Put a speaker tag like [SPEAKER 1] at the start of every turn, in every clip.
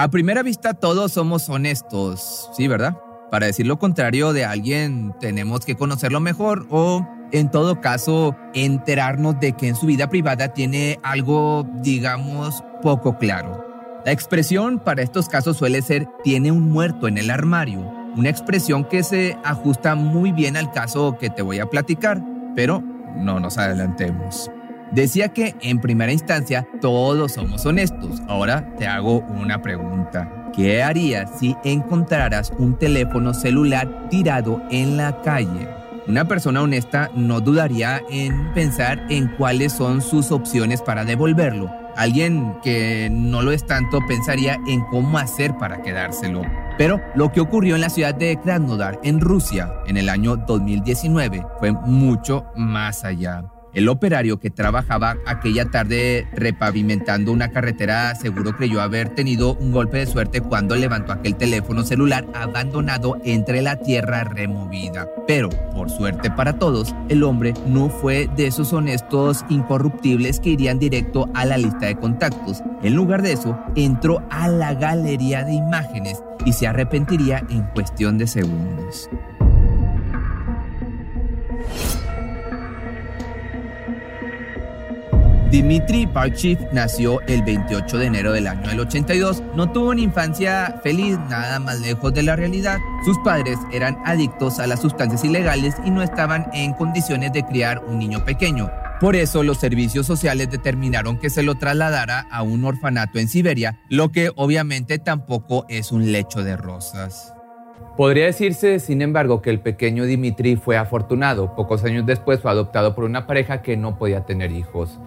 [SPEAKER 1] A primera vista todos somos honestos, sí, ¿verdad? Para decir lo contrario de alguien tenemos que conocerlo mejor o en todo caso enterarnos de que en su vida privada tiene algo, digamos, poco claro. La expresión para estos casos suele ser tiene un muerto en el armario, una expresión que se ajusta muy bien al caso que te voy a platicar, pero no nos adelantemos. Decía que en primera instancia todos somos honestos. Ahora te hago una pregunta. ¿Qué harías si encontraras un teléfono celular tirado en la calle? Una persona honesta no dudaría en pensar en cuáles son sus opciones para devolverlo. Alguien que no lo es tanto pensaría en cómo hacer para quedárselo. Pero lo que ocurrió en la ciudad de Krasnodar, en Rusia, en el año 2019, fue mucho más allá. El operario que trabajaba aquella tarde repavimentando una carretera seguro creyó haber tenido un golpe de suerte cuando levantó aquel teléfono celular abandonado entre la tierra removida. Pero, por suerte para todos, el hombre no fue de esos honestos incorruptibles que irían directo a la lista de contactos. En lugar de eso, entró a la galería de imágenes y se arrepentiría en cuestión de segundos. Dmitry Parchiv nació el 28 de enero del año del 82. No tuvo una infancia feliz, nada más lejos de la realidad. Sus padres eran adictos a las sustancias ilegales y no estaban en condiciones de criar un niño pequeño. Por eso los servicios sociales determinaron que se lo trasladara a un orfanato en Siberia, lo que obviamente tampoco es un lecho de rosas. Podría decirse, sin embargo, que el pequeño Dimitri fue afortunado. Pocos años después fue adoptado por una pareja que no podía tener hijos.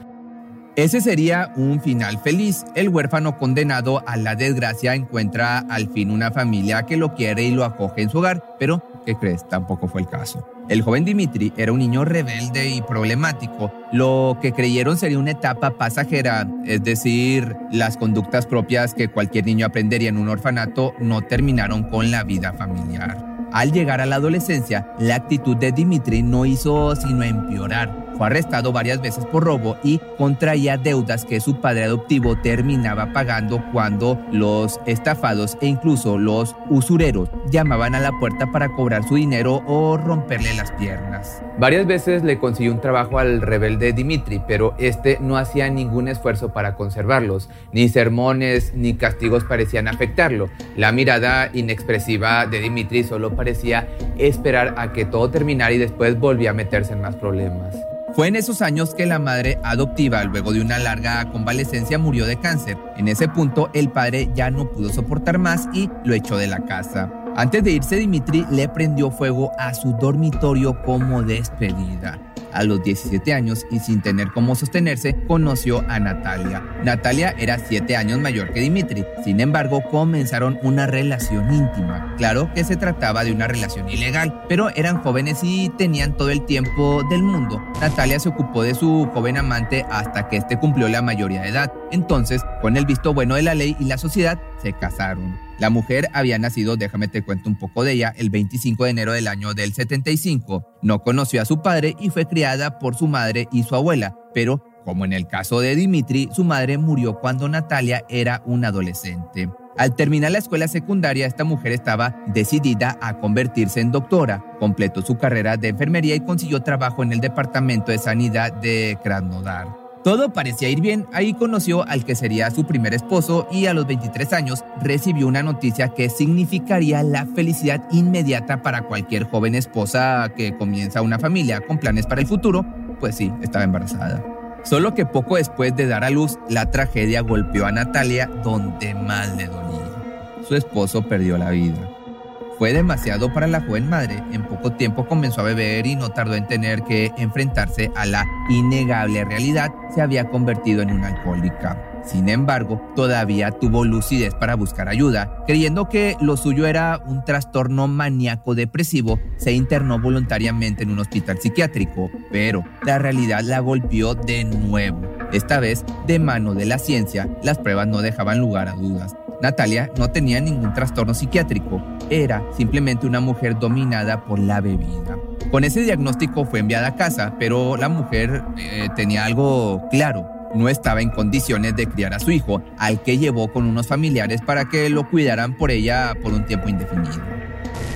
[SPEAKER 1] Ese sería un final feliz. El huérfano condenado a la desgracia encuentra al fin una familia que lo quiere y lo acoge en su hogar, pero ¿qué crees? Tampoco fue el caso. El joven Dimitri era un niño rebelde y problemático. Lo que creyeron sería una etapa pasajera, es decir, las conductas propias que cualquier niño aprendería en un orfanato no terminaron con la vida familiar. Al llegar a la adolescencia, la actitud de Dimitri no hizo sino empeorar. Fue arrestado varias veces por robo y contraía deudas que su padre adoptivo terminaba pagando cuando los estafados e incluso los usureros llamaban a la puerta para cobrar su dinero o romperle las piernas. Varias veces le consiguió un trabajo al rebelde Dimitri, pero este no hacía ningún esfuerzo para conservarlos. Ni sermones ni castigos parecían afectarlo. La mirada inexpresiva de Dimitri solo parecía esperar a que todo terminara y después volvía a meterse en más problemas. Fue en esos años que la madre adoptiva, luego de una larga convalecencia, murió de cáncer. En ese punto, el padre ya no pudo soportar más y lo echó de la casa. Antes de irse, Dimitri le prendió fuego a su dormitorio como despedida. A los 17 años y sin tener cómo sostenerse, conoció a Natalia. Natalia era 7 años mayor que Dimitri. Sin embargo, comenzaron una relación íntima. Claro que se trataba de una relación ilegal, pero eran jóvenes y tenían todo el tiempo del mundo. Natalia se ocupó de su joven amante hasta que éste cumplió la mayoría de edad. Entonces, con el visto bueno de la ley y la sociedad, se casaron. La mujer había nacido, déjame te cuento un poco de ella, el 25 de enero del año del 75. No conoció a su padre y fue criada por su madre y su abuela, pero como en el caso de Dimitri, su madre murió cuando Natalia era un adolescente. Al terminar la escuela secundaria, esta mujer estaba decidida a convertirse en doctora. Completó su carrera de enfermería y consiguió trabajo en el Departamento de Sanidad de Krasnodar. Todo parecía ir bien, ahí conoció al que sería su primer esposo y a los 23 años recibió una noticia que significaría la felicidad inmediata para cualquier joven esposa que comienza una familia con planes para el futuro, pues sí, estaba embarazada. Solo que poco después de dar a luz, la tragedia golpeó a Natalia donde más le dolía. Su esposo perdió la vida. Fue demasiado para la joven madre. En poco tiempo comenzó a beber y no tardó en tener que enfrentarse a la innegable realidad. Se había convertido en una alcohólica. Sin embargo, todavía tuvo lucidez para buscar ayuda. Creyendo que lo suyo era un trastorno maníaco depresivo, se internó voluntariamente en un hospital psiquiátrico, pero la realidad la golpeó de nuevo. Esta vez, de mano de la ciencia, las pruebas no dejaban lugar a dudas. Natalia no tenía ningún trastorno psiquiátrico, era simplemente una mujer dominada por la bebida. Con ese diagnóstico fue enviada a casa, pero la mujer eh, tenía algo claro. No estaba en condiciones de criar a su hijo, al que llevó con unos familiares para que lo cuidaran por ella por un tiempo indefinido.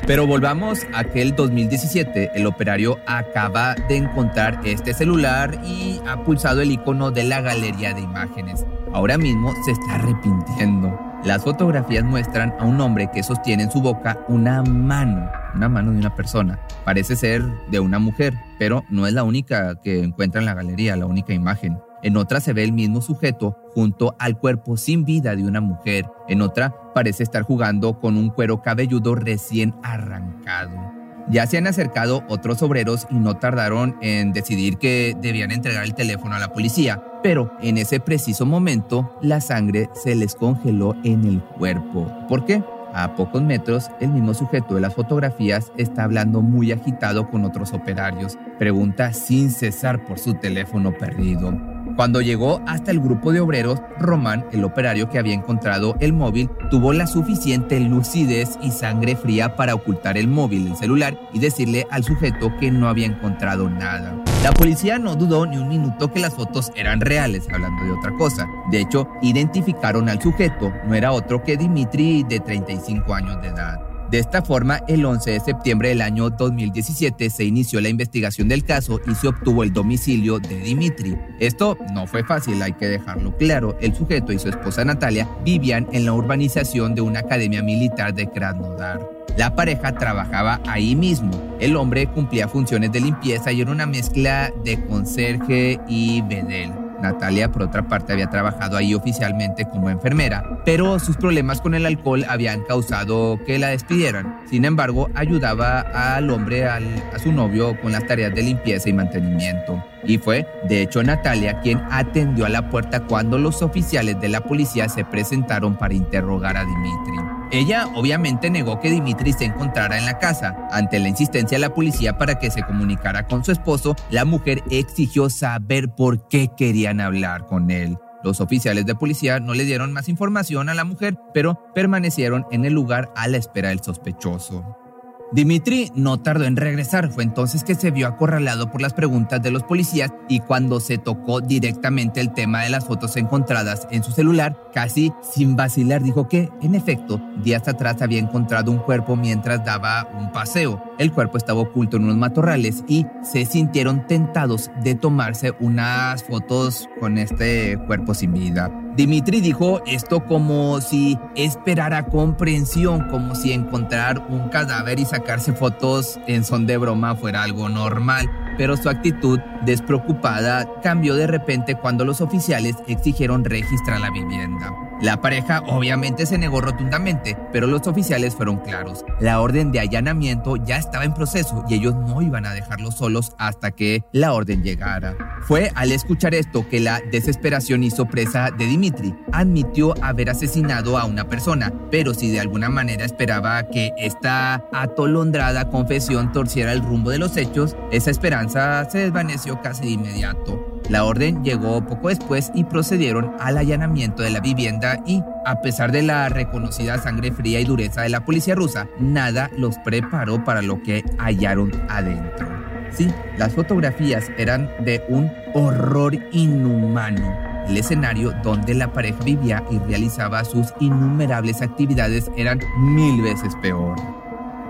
[SPEAKER 1] Pero volvamos a aquel 2017, el operario acaba de encontrar este celular y ha pulsado el icono de la galería de imágenes. Ahora mismo se está arrepintiendo. Las fotografías muestran a un hombre que sostiene en su boca una mano, una mano de una persona. Parece ser de una mujer, pero no es la única que encuentra en la galería, la única imagen. En otra se ve el mismo sujeto junto al cuerpo sin vida de una mujer. En otra parece estar jugando con un cuero cabelludo recién arrancado. Ya se han acercado otros obreros y no tardaron en decidir que debían entregar el teléfono a la policía, pero en ese preciso momento la sangre se les congeló en el cuerpo. ¿Por qué? A pocos metros, el mismo sujeto de las fotografías está hablando muy agitado con otros operarios. Pregunta sin cesar por su teléfono perdido. Cuando llegó hasta el grupo de obreros, Román, el operario que había encontrado el móvil, tuvo la suficiente lucidez y sangre fría para ocultar el móvil, el celular, y decirle al sujeto que no había encontrado nada. La policía no dudó ni un minuto que las fotos eran reales, hablando de otra cosa. De hecho, identificaron al sujeto, no era otro que Dimitri de 35 años de edad. De esta forma, el 11 de septiembre del año 2017 se inició la investigación del caso y se obtuvo el domicilio de Dimitri. Esto no fue fácil, hay que dejarlo claro. El sujeto y su esposa Natalia vivían en la urbanización de una academia militar de Krasnodar. La pareja trabajaba ahí mismo. El hombre cumplía funciones de limpieza y era una mezcla de conserje y bedel. Natalia, por otra parte, había trabajado ahí oficialmente como enfermera, pero sus problemas con el alcohol habían causado que la despidieran. Sin embargo, ayudaba al hombre, a su novio, con las tareas de limpieza y mantenimiento. Y fue, de hecho, Natalia quien atendió a la puerta cuando los oficiales de la policía se presentaron para interrogar a Dimitri. Ella obviamente negó que Dimitri se encontrara en la casa. Ante la insistencia de la policía para que se comunicara con su esposo, la mujer exigió saber por qué querían hablar con él. Los oficiales de policía no le dieron más información a la mujer, pero permanecieron en el lugar a la espera del sospechoso. Dimitri no tardó en regresar, fue entonces que se vio acorralado por las preguntas de los policías y cuando se tocó directamente el tema de las fotos encontradas en su celular, casi sin vacilar dijo que, en efecto, días atrás había encontrado un cuerpo mientras daba un paseo. El cuerpo estaba oculto en unos matorrales y se sintieron tentados de tomarse unas fotos con este cuerpo sin vida. Dimitri dijo esto como si esperara comprensión, como si encontrar un cadáver y sacarse fotos en son de broma fuera algo normal, pero su actitud despreocupada cambió de repente cuando los oficiales exigieron registrar la vivienda. La pareja obviamente se negó rotundamente, pero los oficiales fueron claros. La orden de allanamiento ya estaba en proceso y ellos no iban a dejarlos solos hasta que la orden llegara. Fue al escuchar esto que la desesperación hizo presa de Dimitri. Admitió haber asesinado a una persona, pero si de alguna manera esperaba que esta atolondrada confesión torciera el rumbo de los hechos, esa esperanza se desvaneció casi de inmediato. La orden llegó poco después y procedieron al allanamiento de la vivienda y, a pesar de la reconocida sangre fría y dureza de la policía rusa, nada los preparó para lo que hallaron adentro. Sí, las fotografías eran de un horror inhumano. El escenario donde la pareja vivía y realizaba sus innumerables actividades eran mil veces peor.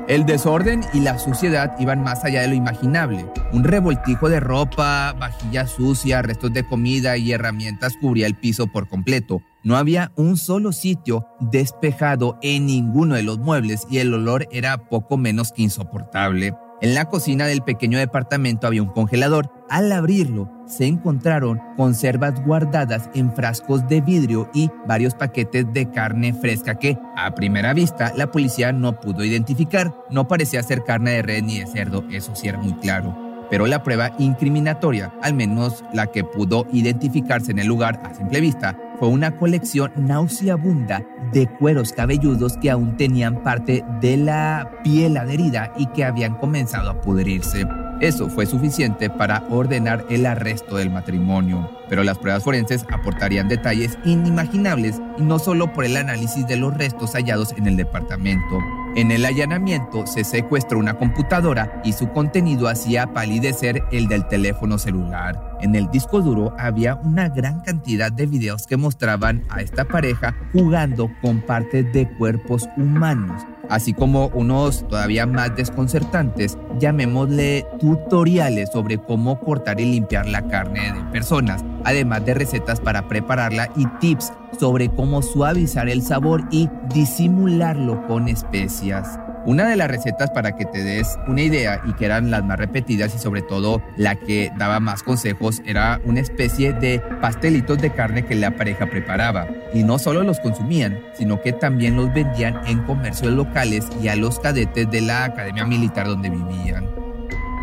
[SPEAKER 1] El desorden y la suciedad iban más allá de lo imaginable. Un revoltijo de ropa, vajilla sucia, restos de comida y herramientas cubría el piso por completo. No había un solo sitio despejado en ninguno de los muebles y el olor era poco menos que insoportable. En la cocina del pequeño departamento había un congelador. Al abrirlo, se encontraron conservas guardadas en frascos de vidrio y varios paquetes de carne fresca que, a primera vista, la policía no pudo identificar. No parecía ser carne de red ni de cerdo, eso sí era muy claro pero la prueba incriminatoria, al menos la que pudo identificarse en el lugar a simple vista, fue una colección nauseabunda de cueros cabelludos que aún tenían parte de la piel adherida y que habían comenzado a pudrirse. Eso fue suficiente para ordenar el arresto del matrimonio, pero las pruebas forenses aportarían detalles inimaginables y no solo por el análisis de los restos hallados en el departamento. En el allanamiento se secuestró una computadora y su contenido hacía palidecer el del teléfono celular. En el disco duro había una gran cantidad de videos que mostraban a esta pareja jugando con partes de cuerpos humanos así como unos todavía más desconcertantes, llamémosle tutoriales sobre cómo cortar y limpiar la carne de personas, además de recetas para prepararla y tips sobre cómo suavizar el sabor y disimularlo con especias. Una de las recetas para que te des una idea y que eran las más repetidas y sobre todo la que daba más consejos era una especie de pastelitos de carne que la pareja preparaba. Y no solo los consumían, sino que también los vendían en comercios locales y a los cadetes de la academia militar donde vivían.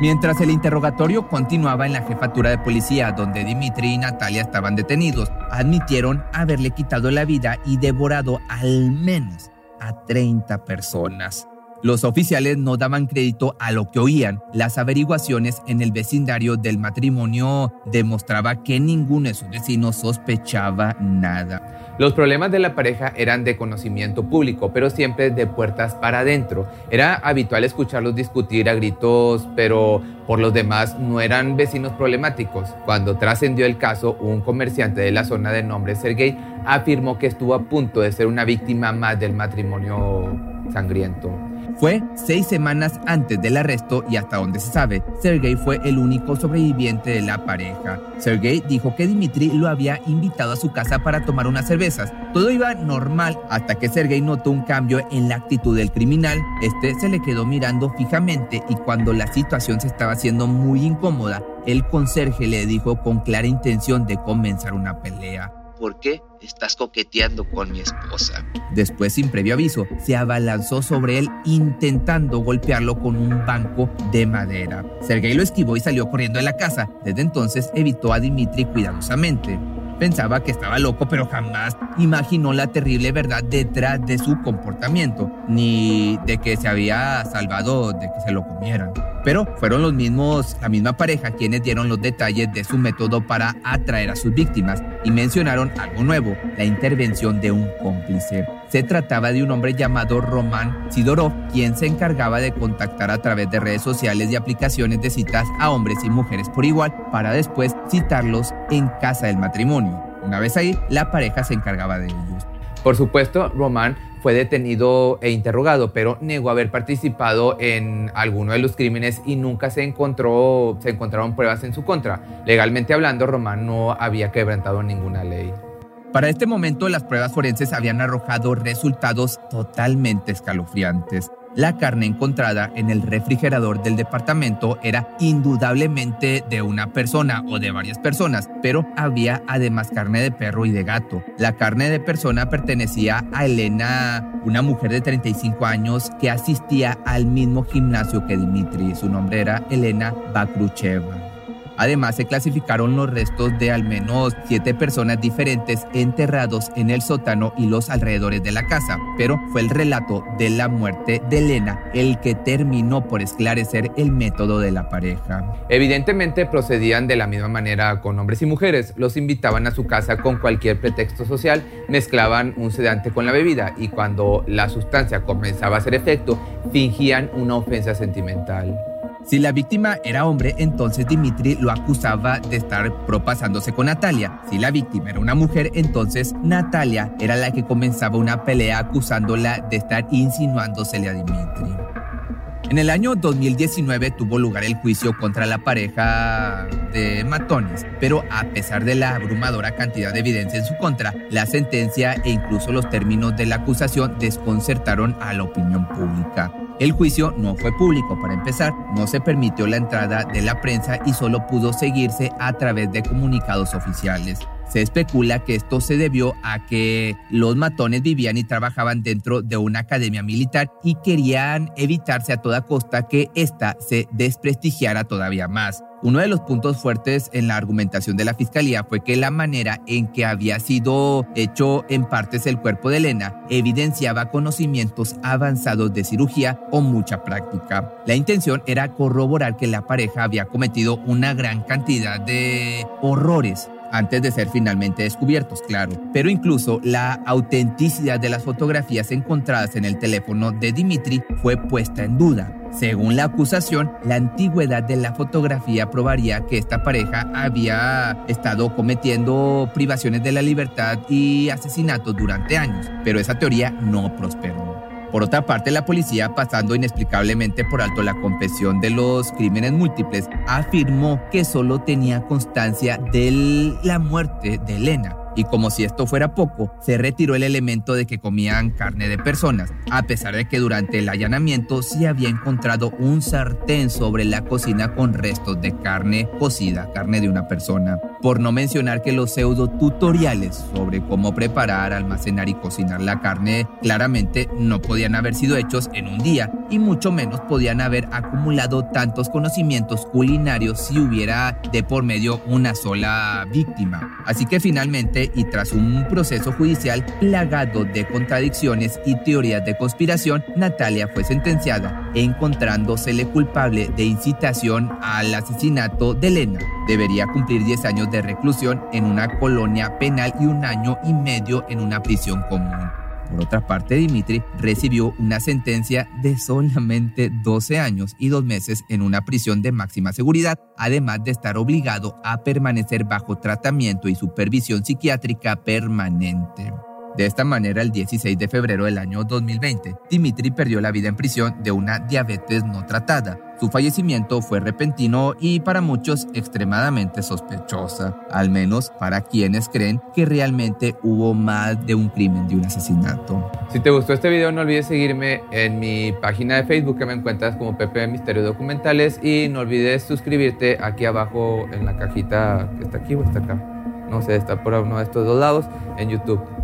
[SPEAKER 1] Mientras el interrogatorio continuaba en la jefatura de policía donde Dimitri y Natalia estaban detenidos, admitieron haberle quitado la vida y devorado al menos a 30 personas. Los oficiales no daban crédito a lo que oían. Las averiguaciones en el vecindario del matrimonio demostraba que ninguno de sus vecinos sospechaba nada. Los problemas de la pareja eran de conocimiento público, pero siempre de puertas para adentro. Era habitual escucharlos discutir a gritos, pero por los demás no eran vecinos problemáticos. Cuando trascendió el caso, un comerciante de la zona de nombre Sergei afirmó que estuvo a punto de ser una víctima más del matrimonio sangriento. Fue seis semanas antes del arresto y hasta donde se sabe, Sergei fue el único sobreviviente de la pareja. Sergei dijo que Dimitri lo había invitado a su casa para tomar unas cervezas. Todo iba normal hasta que Sergei notó un cambio en la actitud del criminal. Este se le quedó mirando fijamente y cuando la situación se estaba haciendo muy incómoda, el conserje le dijo con clara intención de comenzar una pelea.
[SPEAKER 2] ¿Por qué estás coqueteando con mi esposa?
[SPEAKER 1] Después, sin previo aviso, se abalanzó sobre él intentando golpearlo con un banco de madera. Sergei lo esquivó y salió corriendo de la casa. Desde entonces evitó a Dimitri cuidadosamente. Pensaba que estaba loco, pero jamás imaginó la terrible verdad detrás de su comportamiento, ni de que se había salvado de que se lo comieran. Pero fueron los mismos, la misma pareja quienes dieron los detalles de su método para atraer a sus víctimas y mencionaron algo nuevo, la intervención de un cómplice. Se trataba de un hombre llamado Roman Sidorov, quien se encargaba de contactar a través de redes sociales y aplicaciones de citas a hombres y mujeres por igual para después citarlos en casa del matrimonio. Una vez ahí, la pareja se encargaba de ellos. Por supuesto, Roman fue detenido e interrogado, pero negó haber participado en alguno de los crímenes y nunca se encontró, se encontraron pruebas en su contra. Legalmente hablando, Román no había quebrantado ninguna ley. Para este momento, las pruebas forenses habían arrojado resultados totalmente escalofriantes. La carne encontrada en el refrigerador del departamento era indudablemente de una persona o de varias personas, pero había además carne de perro y de gato. La carne de persona pertenecía a Elena, una mujer de 35 años que asistía al mismo gimnasio que Dimitri. Su nombre era Elena Bakrucheva. Además, se clasificaron los restos de al menos siete personas diferentes enterrados en el sótano y los alrededores de la casa, pero fue el relato de la muerte de Elena el que terminó por esclarecer el método de la pareja. Evidentemente procedían de la misma manera con hombres y mujeres, los invitaban a su casa con cualquier pretexto social, mezclaban un sedante con la bebida y cuando la sustancia comenzaba a hacer efecto, fingían una ofensa sentimental. Si la víctima era hombre, entonces Dimitri lo acusaba de estar propasándose con Natalia. Si la víctima era una mujer, entonces Natalia era la que comenzaba una pelea acusándola de estar insinuándosele a Dimitri. En el año 2019 tuvo lugar el juicio contra la pareja de matones, pero a pesar de la abrumadora cantidad de evidencia en su contra, la sentencia e incluso los términos de la acusación desconcertaron a la opinión pública. El juicio no fue público para empezar, no se permitió la entrada de la prensa y solo pudo seguirse a través de comunicados oficiales. Se especula que esto se debió a que los matones vivían y trabajaban dentro de una academia militar y querían evitarse a toda costa que ésta se desprestigiara todavía más. Uno de los puntos fuertes en la argumentación de la fiscalía fue que la manera en que había sido hecho en partes el cuerpo de Elena evidenciaba conocimientos avanzados de cirugía o mucha práctica. La intención era corroborar que la pareja había cometido una gran cantidad de horrores antes de ser finalmente descubiertos, claro. Pero incluso la autenticidad de las fotografías encontradas en el teléfono de Dimitri fue puesta en duda. Según la acusación, la antigüedad de la fotografía probaría que esta pareja había estado cometiendo privaciones de la libertad y asesinatos durante años, pero esa teoría no prosperó. Por otra parte, la policía, pasando inexplicablemente por alto la confesión de los crímenes múltiples, afirmó que solo tenía constancia de la muerte de Elena y como si esto fuera poco, se retiró el elemento de que comían carne de personas, a pesar de que durante el allanamiento sí había encontrado un sartén sobre la cocina con restos de carne cocida, carne de una persona. Por no mencionar que los pseudo tutoriales sobre cómo preparar, almacenar y cocinar la carne claramente no podían haber sido hechos en un día y mucho menos podían haber acumulado tantos conocimientos culinarios si hubiera de por medio una sola víctima. Así que finalmente y tras un proceso judicial plagado de contradicciones y teorías de conspiración, Natalia fue sentenciada, encontrándosele culpable de incitación al asesinato de Elena. Debería cumplir 10 años de reclusión en una colonia penal y un año y medio en una prisión común. Por otra parte, Dimitri recibió una sentencia de solamente 12 años y dos meses en una prisión de máxima seguridad, además de estar obligado a permanecer bajo tratamiento y supervisión psiquiátrica permanente. De esta manera, el 16 de febrero del año 2020, Dimitri perdió la vida en prisión de una diabetes no tratada. Su fallecimiento fue repentino y para muchos extremadamente sospechosa, al menos para quienes creen que realmente hubo más de un crimen, de un asesinato.
[SPEAKER 3] Si te gustó este video no olvides seguirme en mi página de Facebook que me encuentras como Pepe Misterio Documentales y no olvides suscribirte aquí abajo en la cajita que está aquí o está acá. No sé, está por uno de estos dos lados en YouTube